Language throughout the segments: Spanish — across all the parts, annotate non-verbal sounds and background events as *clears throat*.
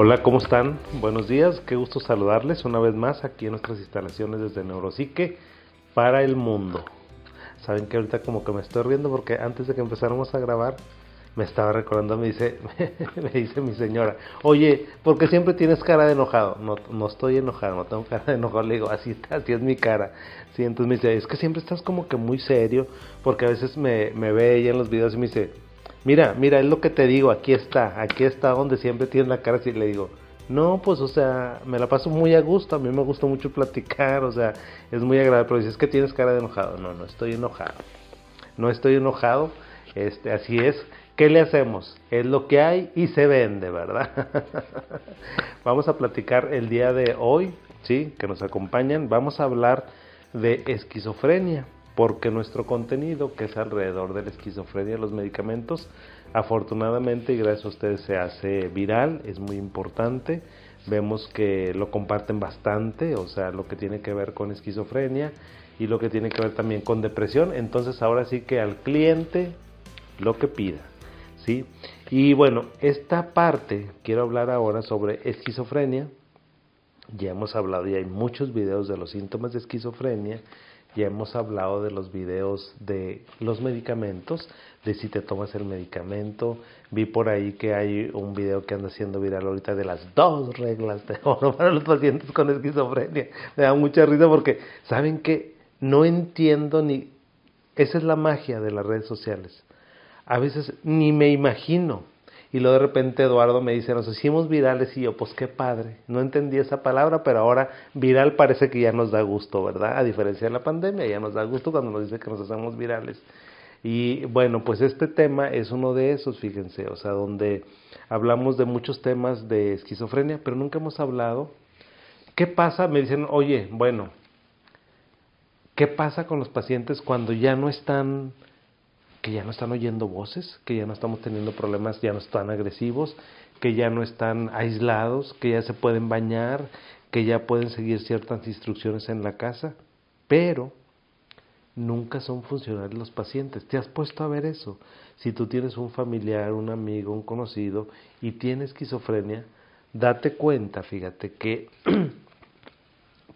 Hola, ¿cómo están? Buenos días, qué gusto saludarles una vez más aquí en nuestras instalaciones desde Neuropsique para el mundo. Saben que ahorita como que me estoy riendo porque antes de que empezáramos a grabar me estaba recordando, me dice, *laughs* me dice mi señora, oye, ¿por qué siempre tienes cara de enojado? No, no estoy enojado, no tengo cara de enojado, le digo, así está, así es mi cara. Sí, entonces me dice, es que siempre estás como que muy serio, porque a veces me, me ve ella en los videos y me dice, mira, mira, es lo que te digo, aquí está, aquí está donde siempre tienes la cara así, le digo, no, pues, o sea, me la paso muy a gusto, a mí me gusta mucho platicar, o sea, es muy agradable, pero dices que tienes cara de enojado, no, no estoy enojado, no estoy enojado, este, así es, ¿Qué le hacemos? Es lo que hay y se vende, ¿verdad? *laughs* vamos a platicar el día de hoy, ¿sí? Que nos acompañan. Vamos a hablar de esquizofrenia, porque nuestro contenido, que es alrededor de la esquizofrenia, los medicamentos, afortunadamente y gracias a ustedes se hace viral, es muy importante. Vemos que lo comparten bastante, o sea, lo que tiene que ver con esquizofrenia y lo que tiene que ver también con depresión. Entonces ahora sí que al cliente lo que pida. Y bueno, esta parte quiero hablar ahora sobre esquizofrenia. Ya hemos hablado y hay muchos videos de los síntomas de esquizofrenia. Ya hemos hablado de los videos de los medicamentos, de si te tomas el medicamento. Vi por ahí que hay un video que anda siendo viral ahorita de las dos reglas de oro *laughs* para los pacientes con esquizofrenia. Me da mucha risa porque, ¿saben que No entiendo ni... Esa es la magia de las redes sociales a veces ni me imagino. Y luego de repente Eduardo me dice, nos hicimos virales y yo, pues qué padre. No entendí esa palabra, pero ahora viral parece que ya nos da gusto, ¿verdad? A diferencia de la pandemia, ya nos da gusto cuando nos dice que nos hacemos virales. Y bueno, pues este tema es uno de esos, fíjense, o sea, donde hablamos de muchos temas de esquizofrenia, pero nunca hemos hablado. ¿Qué pasa? Me dicen, oye, bueno, ¿qué pasa con los pacientes cuando ya no están que ya no están oyendo voces, que ya no estamos teniendo problemas, ya no están agresivos, que ya no están aislados, que ya se pueden bañar, que ya pueden seguir ciertas instrucciones en la casa, pero nunca son funcionales los pacientes. ¿Te has puesto a ver eso? Si tú tienes un familiar, un amigo, un conocido y tiene esquizofrenia, date cuenta, fíjate, que *clears throat*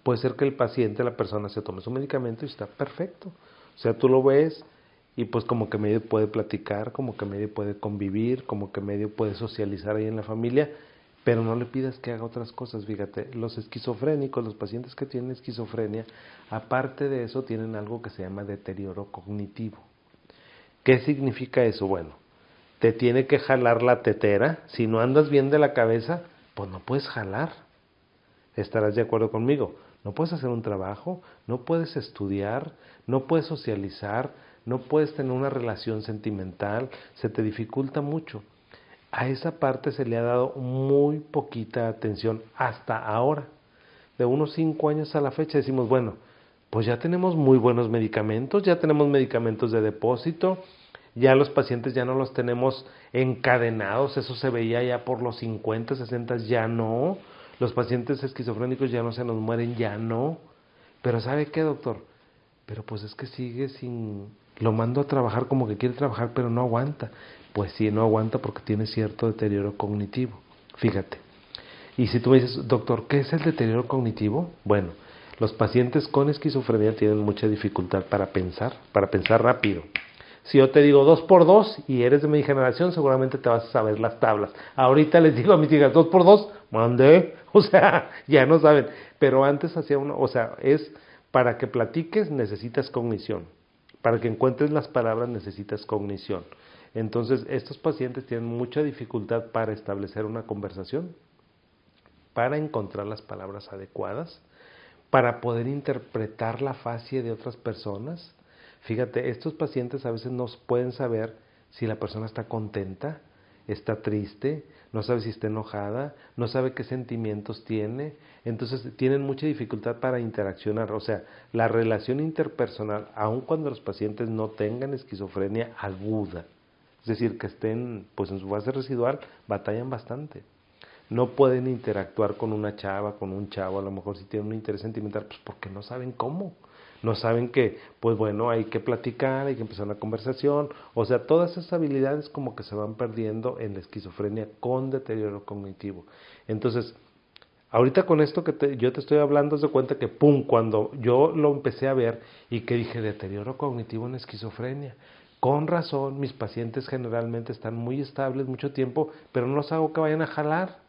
puede ser que el paciente, la persona se tome su medicamento y está perfecto. O sea, tú lo ves, y pues como que medio puede platicar, como que medio puede convivir, como que medio puede socializar ahí en la familia, pero no le pidas que haga otras cosas, fíjate, los esquizofrénicos, los pacientes que tienen esquizofrenia, aparte de eso tienen algo que se llama deterioro cognitivo. ¿Qué significa eso? Bueno, te tiene que jalar la tetera, si no andas bien de la cabeza, pues no puedes jalar. ¿Estarás de acuerdo conmigo? No puedes hacer un trabajo, no puedes estudiar, no puedes socializar, no puedes tener una relación sentimental, se te dificulta mucho. A esa parte se le ha dado muy poquita atención hasta ahora. De unos cinco años a la fecha decimos, bueno, pues ya tenemos muy buenos medicamentos, ya tenemos medicamentos de depósito, ya los pacientes ya no los tenemos encadenados, eso se veía ya por los 50, 60, ya no, los pacientes esquizofrénicos ya no se nos mueren, ya no. Pero ¿sabe qué, doctor? Pero pues es que sigue sin lo mando a trabajar como que quiere trabajar, pero no aguanta. Pues sí, no aguanta porque tiene cierto deterioro cognitivo. Fíjate. Y si tú me dices, doctor, ¿qué es el deterioro cognitivo? Bueno, los pacientes con esquizofrenia tienen mucha dificultad para pensar, para pensar rápido. Si yo te digo dos por dos y eres de mi generación, seguramente te vas a saber las tablas. Ahorita les digo a mis hijas dos por dos, mande, *laughs* o sea, ya no saben. Pero antes hacía uno, o sea, es para que platiques necesitas cognición. Para que encuentres las palabras necesitas cognición. Entonces, estos pacientes tienen mucha dificultad para establecer una conversación, para encontrar las palabras adecuadas, para poder interpretar la facie de otras personas. Fíjate, estos pacientes a veces no pueden saber si la persona está contenta, está triste, no sabe si está enojada, no sabe qué sentimientos tiene, entonces tienen mucha dificultad para interaccionar, o sea, la relación interpersonal, aun cuando los pacientes no tengan esquizofrenia aguda, es decir, que estén pues en su base residual, batallan bastante. No pueden interactuar con una chava, con un chavo, a lo mejor si tienen un interés sentimental, pues porque no saben cómo. No saben que, pues bueno, hay que platicar, hay que empezar una conversación, o sea, todas esas habilidades como que se van perdiendo en la esquizofrenia con deterioro cognitivo. Entonces, ahorita con esto que yo te estoy hablando, de cuenta que, pum, cuando yo lo empecé a ver y que dije deterioro cognitivo en esquizofrenia, con razón, mis pacientes generalmente están muy estables mucho tiempo, pero no los hago que vayan a jalar.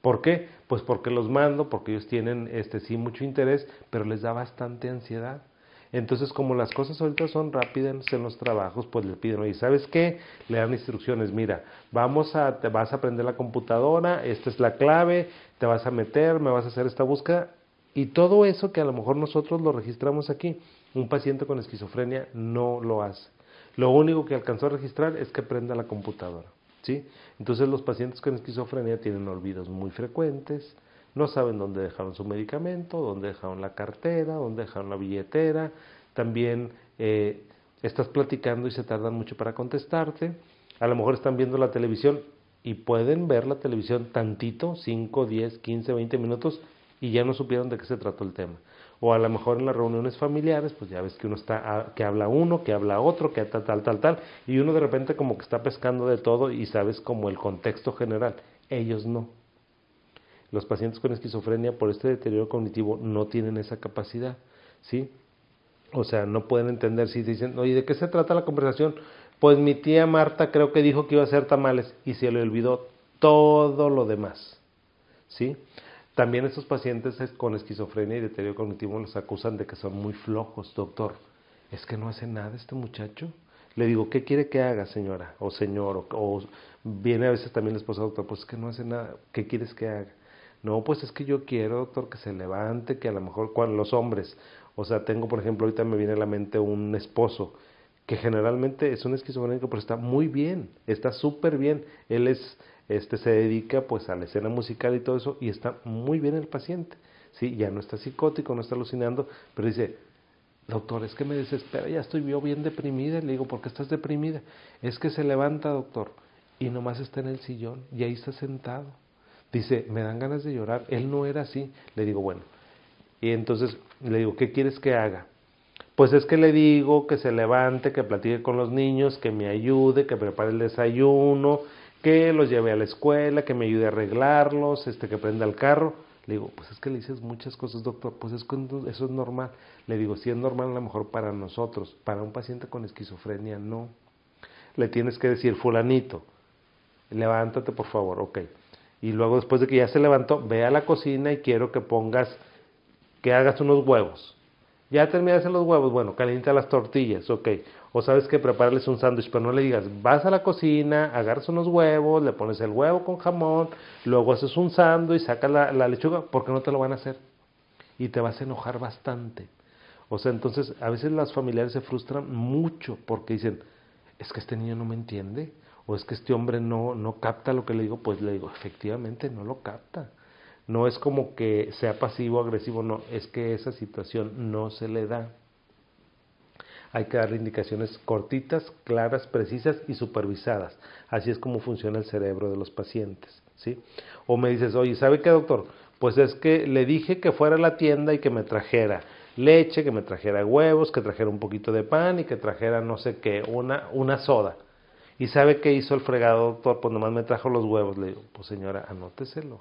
¿Por qué? Pues porque los mando, porque ellos tienen este sí mucho interés, pero les da bastante ansiedad. Entonces, como las cosas ahorita son rápidas en los trabajos, pues le piden, oye, ¿sabes qué? Le dan instrucciones, mira, vamos a, te vas a aprender la computadora, esta es la clave, te vas a meter, me vas a hacer esta búsqueda, y todo eso que a lo mejor nosotros lo registramos aquí, un paciente con esquizofrenia no lo hace. Lo único que alcanzó a registrar es que prenda la computadora. ¿Sí? Entonces los pacientes con esquizofrenia tienen olvidos muy frecuentes, no saben dónde dejaron su medicamento, dónde dejaron la cartera, dónde dejaron la billetera, también eh, estás platicando y se tardan mucho para contestarte, a lo mejor están viendo la televisión y pueden ver la televisión tantito, 5, 10, 15, 20 minutos y ya no supieron de qué se trató el tema o a lo mejor en las reuniones familiares, pues ya ves que uno está, ah, que habla uno, que habla otro, que tal, tal, tal, tal, y uno de repente como que está pescando de todo y sabes como el contexto general. Ellos no. Los pacientes con esquizofrenia por este deterioro cognitivo no tienen esa capacidad, ¿sí? O sea, no pueden entender si dicen, oye, ¿de qué se trata la conversación? Pues mi tía Marta creo que dijo que iba a hacer tamales y se le olvidó todo lo demás, ¿sí? También estos pacientes con esquizofrenia y deterioro cognitivo los acusan de que son muy flojos, doctor. Es que no hace nada este muchacho. Le digo, ¿qué quiere que haga, señora? O señor, o, viene a veces también la esposa, doctor, pues es que no hace nada. ¿Qué quieres que haga? No, pues es que yo quiero, doctor, que se levante, que a lo mejor cuando los hombres, o sea, tengo, por ejemplo, ahorita me viene a la mente un esposo que generalmente es un esquizofrénico, pero está muy bien, está súper bien. Él es este se dedica pues a la escena musical y todo eso y está muy bien el paciente, ¿sí? Ya no está psicótico, no está alucinando, pero dice, doctor, es que me desespera, ya estoy yo bien deprimida, le digo, ¿por qué estás deprimida? Es que se levanta, doctor, y nomás está en el sillón y ahí está sentado. Dice, me dan ganas de llorar, él no era así. Le digo, bueno, y entonces le digo, ¿qué quieres que haga? Pues es que le digo que se levante, que platique con los niños, que me ayude, que prepare el desayuno, que los lleve a la escuela, que me ayude a arreglarlos, este, que prenda el carro. Le digo, pues es que le dices muchas cosas, doctor, pues es eso es normal. Le digo, sí es normal a lo mejor para nosotros, para un paciente con esquizofrenia no. Le tienes que decir, fulanito, levántate por favor, ok. Y luego después de que ya se levantó, ve a la cocina y quiero que pongas, que hagas unos huevos. Ya terminaste los huevos, bueno, calienta las tortillas, ok. O sabes que prepararles un sándwich, pero no le digas, vas a la cocina, agarras unos huevos, le pones el huevo con jamón, luego haces un sándwich, sacas la, la lechuga, porque no te lo van a hacer. Y te vas a enojar bastante. O sea, entonces a veces las familiares se frustran mucho porque dicen, es que este niño no me entiende, o es que este hombre no, no capta lo que le digo, pues le digo, efectivamente no lo capta. No es como que sea pasivo agresivo, no, es que esa situación no se le da hay que darle indicaciones cortitas, claras, precisas y supervisadas. Así es como funciona el cerebro de los pacientes. ¿sí? O me dices, oye, ¿sabe qué, doctor? Pues es que le dije que fuera a la tienda y que me trajera leche, que me trajera huevos, que trajera un poquito de pan y que trajera no sé qué, una, una soda. ¿Y sabe qué hizo el fregado, doctor? Pues nomás me trajo los huevos. Le digo, pues señora, anóteselo.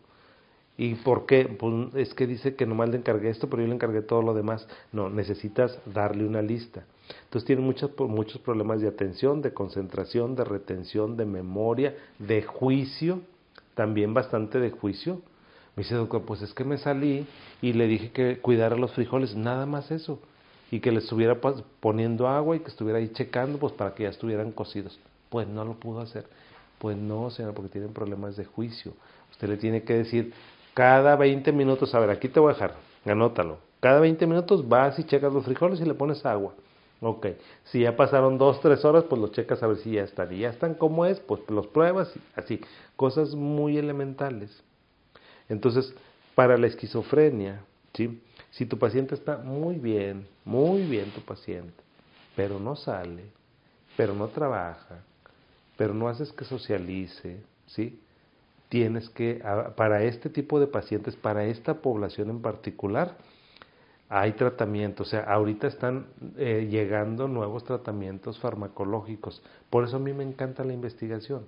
¿Y por qué? Pues es que dice que nomás le encargué esto, pero yo le encargué todo lo demás. No, necesitas darle una lista. Entonces tiene muchos, muchos problemas de atención, de concentración, de retención, de memoria, de juicio, también bastante de juicio. Me dice, doctor, pues es que me salí y le dije que cuidara los frijoles, nada más eso. Y que le estuviera poniendo agua y que estuviera ahí checando, pues para que ya estuvieran cocidos. Pues no lo pudo hacer. Pues no, señora, porque tienen problemas de juicio. Usted le tiene que decir, cada 20 minutos, a ver, aquí te voy a dejar, anótalo. Cada 20 minutos vas y checas los frijoles y le pones agua. Ok, si ya pasaron dos, tres horas, pues los checas a ver si ya están. Y ya están como es, pues los pruebas, así. Cosas muy elementales. Entonces, para la esquizofrenia, ¿sí? si tu paciente está muy bien, muy bien tu paciente, pero no sale, pero no trabaja, pero no haces que socialice, ¿sí? Tienes que, para este tipo de pacientes, para esta población en particular, hay tratamientos, o sea, ahorita están eh, llegando nuevos tratamientos farmacológicos. Por eso a mí me encanta la investigación,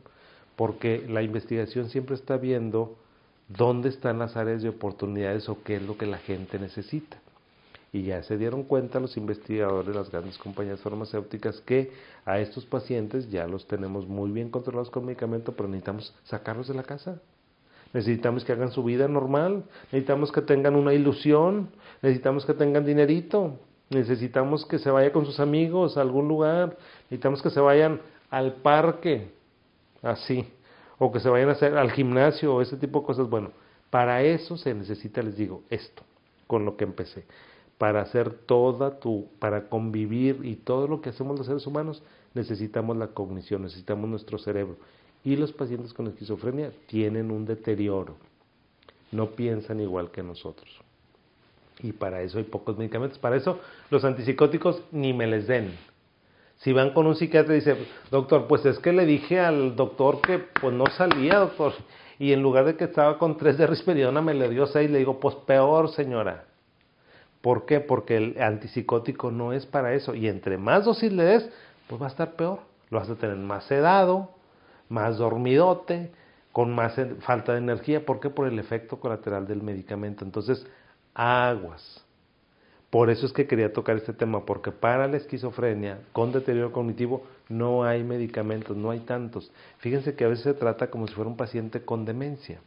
porque la investigación siempre está viendo dónde están las áreas de oportunidades o qué es lo que la gente necesita. Y ya se dieron cuenta los investigadores las grandes compañías farmacéuticas que a estos pacientes ya los tenemos muy bien controlados con medicamento, pero necesitamos sacarlos de la casa. Necesitamos que hagan su vida normal, necesitamos que tengan una ilusión, necesitamos que tengan dinerito, necesitamos que se vaya con sus amigos a algún lugar, necesitamos que se vayan al parque, así, o que se vayan a hacer al gimnasio o ese tipo de cosas. Bueno, para eso se necesita, les digo, esto, con lo que empecé. Para hacer toda tu, para convivir y todo lo que hacemos los seres humanos, necesitamos la cognición, necesitamos nuestro cerebro. Y los pacientes con esquizofrenia tienen un deterioro, no piensan igual que nosotros. Y para eso hay pocos medicamentos. Para eso los antipsicóticos ni me les den. Si van con un psiquiatra y dice, doctor, pues es que le dije al doctor que pues no salía, doctor. Y en lugar de que estaba con tres de risperidona me le dio seis, le digo, pues peor, señora. ¿Por qué? Porque el antipsicótico no es para eso. Y entre más dosis le des, pues va a estar peor. Lo vas a tener más sedado, más dormidote, con más falta de energía. ¿Por qué? Por el efecto colateral del medicamento. Entonces, aguas. Por eso es que quería tocar este tema, porque para la esquizofrenia con deterioro cognitivo no hay medicamentos, no hay tantos. Fíjense que a veces se trata como si fuera un paciente con demencia.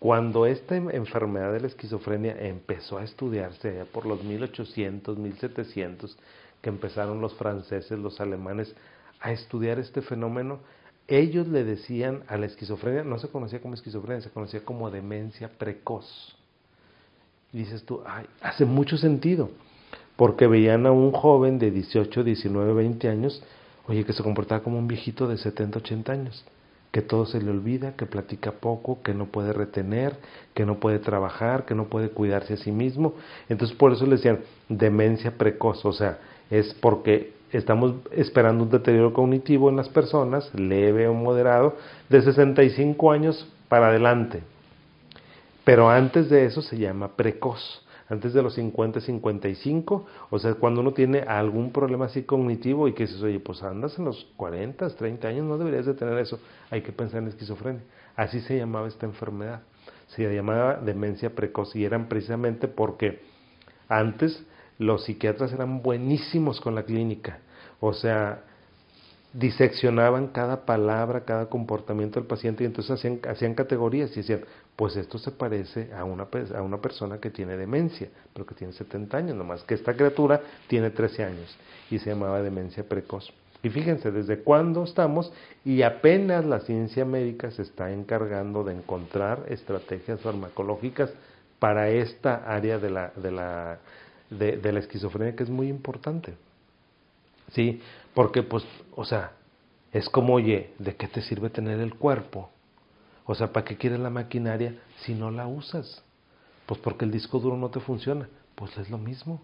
Cuando esta enfermedad de la esquizofrenia empezó a estudiarse por los 1800, 1700, que empezaron los franceses, los alemanes a estudiar este fenómeno, ellos le decían a la esquizofrenia, no se conocía como esquizofrenia, se conocía como demencia precoz. Y dices tú, ay, hace mucho sentido, porque veían a un joven de 18, 19, 20 años, oye, que se comportaba como un viejito de 70, 80 años que todo se le olvida, que platica poco, que no puede retener, que no puede trabajar, que no puede cuidarse a sí mismo. Entonces por eso le decían demencia precoz, o sea, es porque estamos esperando un deterioro cognitivo en las personas, leve o moderado, de 65 años para adelante. Pero antes de eso se llama precoz antes de los 50, 55, o sea, cuando uno tiene algún problema así cognitivo y que dices, oye, pues andas en los 40, 30 años, no deberías de tener eso, hay que pensar en esquizofrenia. Así se llamaba esta enfermedad, se llamaba demencia precoz y eran precisamente porque antes los psiquiatras eran buenísimos con la clínica, o sea, diseccionaban cada palabra, cada comportamiento del paciente y entonces hacían, hacían categorías y decían, pues esto se parece a una, a una persona que tiene demencia, pero que tiene 70 años, nomás que esta criatura tiene 13 años y se llamaba demencia precoz. Y fíjense desde cuándo estamos y apenas la ciencia médica se está encargando de encontrar estrategias farmacológicas para esta área de la, de la, de la esquizofrenia que es muy importante. Sí, porque pues, o sea, es como, oye, ¿de qué te sirve tener el cuerpo? O sea, ¿para qué quieres la maquinaria si no la usas? Pues porque el disco duro no te funciona. Pues es lo mismo.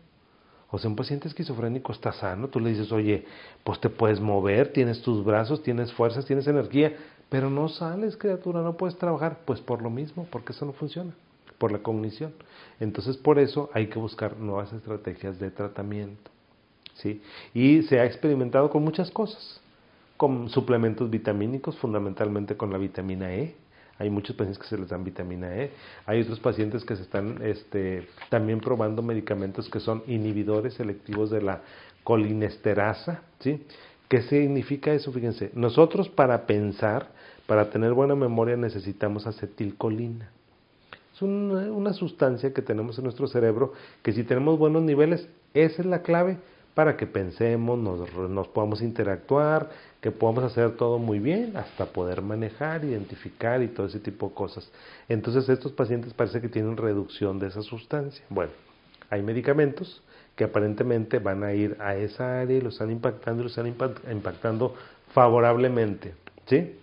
O sea, un paciente esquizofrénico está sano, tú le dices, oye, pues te puedes mover, tienes tus brazos, tienes fuerzas, tienes energía, pero no sales, criatura, no puedes trabajar. Pues por lo mismo, porque eso no funciona, por la cognición. Entonces, por eso hay que buscar nuevas estrategias de tratamiento. ¿Sí? Y se ha experimentado con muchas cosas, con suplementos vitamínicos, fundamentalmente con la vitamina E. Hay muchos pacientes que se les dan vitamina E. Hay otros pacientes que se están este, también probando medicamentos que son inhibidores selectivos de la colinesterasa. ¿sí? ¿Qué significa eso? Fíjense, nosotros para pensar, para tener buena memoria necesitamos acetilcolina. Es una, una sustancia que tenemos en nuestro cerebro que si tenemos buenos niveles, esa es la clave para que pensemos, nos, podamos interactuar, que podamos hacer todo muy bien, hasta poder manejar, identificar y todo ese tipo de cosas. Entonces estos pacientes parece que tienen reducción de esa sustancia. Bueno, hay medicamentos que aparentemente van a ir a esa área y lo están impactando y lo están impactando favorablemente, ¿sí?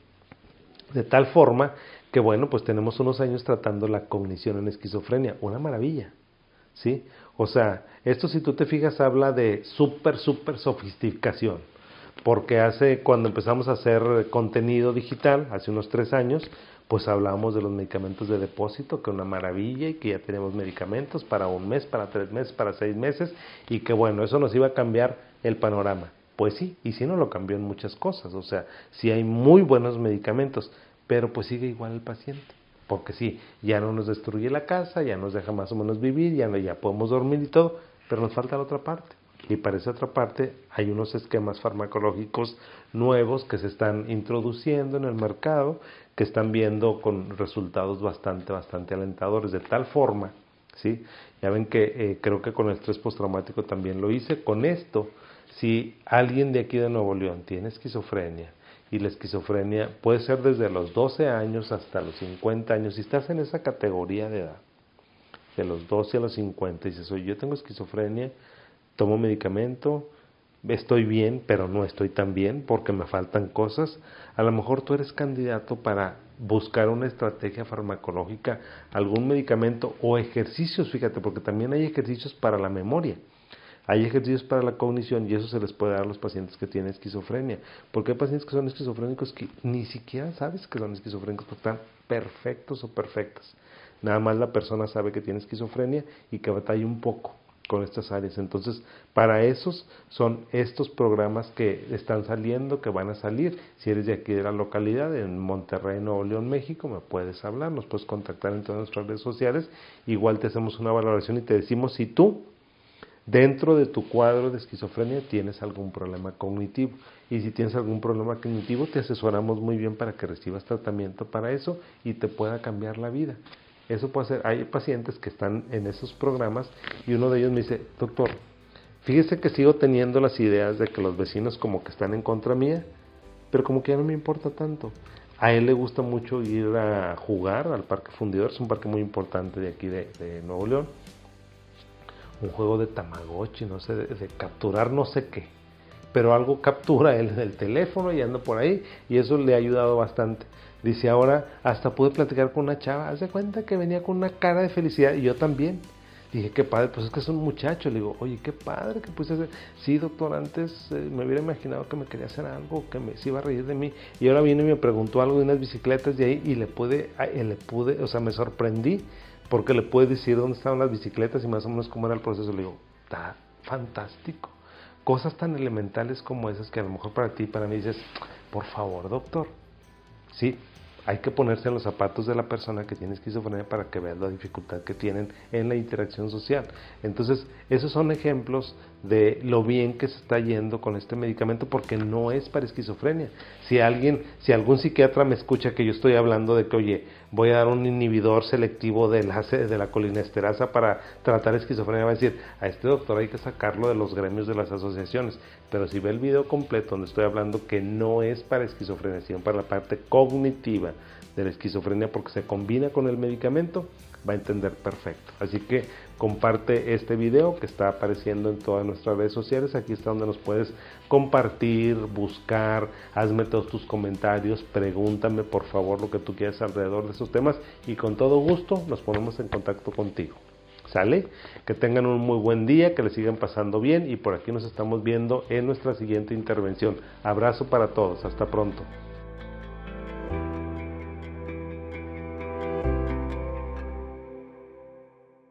De tal forma que bueno, pues tenemos unos años tratando la cognición en esquizofrenia, una maravilla, ¿sí? O sea, esto si tú te fijas habla de súper, súper sofisticación. porque hace, cuando empezamos a hacer contenido digital, hace unos tres años, pues hablábamos de los medicamentos de depósito, que una maravilla y que ya tenemos medicamentos para un mes, para tres meses, para seis meses y que bueno, eso nos iba a cambiar el panorama. Pues sí, y si no lo cambió en muchas cosas, o sea, sí hay muy buenos medicamentos, pero pues sigue igual el paciente. Porque sí, ya no nos destruye la casa, ya nos deja más o menos vivir, ya, no, ya podemos dormir y todo, pero nos falta la otra parte. Y para esa otra parte hay unos esquemas farmacológicos nuevos que se están introduciendo en el mercado, que están viendo con resultados bastante, bastante alentadores, de tal forma, ¿sí? Ya ven que eh, creo que con el estrés postraumático también lo hice. Con esto, si alguien de aquí de Nuevo León tiene esquizofrenia, y la esquizofrenia puede ser desde los 12 años hasta los 50 años, si estás en esa categoría de edad, de los 12 a los 50, y dices, oye, yo tengo esquizofrenia, tomo medicamento, estoy bien, pero no estoy tan bien porque me faltan cosas, a lo mejor tú eres candidato para buscar una estrategia farmacológica, algún medicamento o ejercicios, fíjate, porque también hay ejercicios para la memoria. Hay ejercicios para la cognición y eso se les puede dar a los pacientes que tienen esquizofrenia. Porque hay pacientes que son esquizofrénicos que ni siquiera sabes que son esquizofrénicos porque están perfectos o perfectas. Nada más la persona sabe que tiene esquizofrenia y que batalla un poco con estas áreas. Entonces, para esos son estos programas que están saliendo, que van a salir. Si eres de aquí de la localidad, en Monterrey, Nuevo León, México, me puedes hablar, nos puedes contactar en todas nuestras redes sociales. Igual te hacemos una valoración y te decimos si tú, dentro de tu cuadro de esquizofrenia, tienes algún problema cognitivo. Y si tienes algún problema cognitivo, te asesoramos muy bien para que recibas tratamiento para eso y te pueda cambiar la vida. Eso puede ser, hay pacientes que están en esos programas y uno de ellos me dice, doctor, fíjese que sigo teniendo las ideas de que los vecinos como que están en contra mía, pero como que ya no me importa tanto. A él le gusta mucho ir a jugar al Parque Fundidor, es un parque muy importante de aquí de, Nuevo León. Un juego de Tamagotchi, no sé, de, capturar no sé qué. Pero algo captura él en el teléfono y anda por ahí y eso le ha ayudado bastante. Dice ahora, hasta pude platicar con una chava, hace cuenta que venía con una cara de felicidad y yo también. Dije, qué padre, pues es que es un muchacho. Le digo, oye, qué padre que puse hacer. Sí, doctor, antes eh, me hubiera imaginado que me quería hacer algo, que me se iba a reír de mí. Y ahora viene y me preguntó algo de unas bicicletas de ahí y le pude, le pude, o sea, me sorprendí porque le pude decir dónde estaban las bicicletas y más o menos cómo era el proceso. Le digo, está fantástico. Cosas tan elementales como esas que a lo mejor para ti, para mí dices, por favor, doctor. Sí, hay que ponerse en los zapatos de la persona que tiene esquizofrenia para que vean la dificultad que tienen en la interacción social. Entonces, esos son ejemplos de lo bien que se está yendo con este medicamento porque no es para esquizofrenia. Si alguien, si algún psiquiatra me escucha que yo estoy hablando de que, oye, voy a dar un inhibidor selectivo de la, de la colinesterasa para tratar esquizofrenia, va a decir, a este doctor hay que sacarlo de los gremios de las asociaciones. Pero si ve el video completo donde estoy hablando que no es para esquizofrenia, sino para la parte cognitiva de la esquizofrenia porque se combina con el medicamento, va a entender perfecto. Así que comparte este video que está apareciendo en todas nuestras redes sociales. Aquí está donde nos puedes compartir, buscar, hazme todos tus comentarios, pregúntame por favor lo que tú quieras alrededor de estos temas y con todo gusto nos ponemos en contacto contigo. ¿Sale? Que tengan un muy buen día, que les sigan pasando bien y por aquí nos estamos viendo en nuestra siguiente intervención. Abrazo para todos, hasta pronto.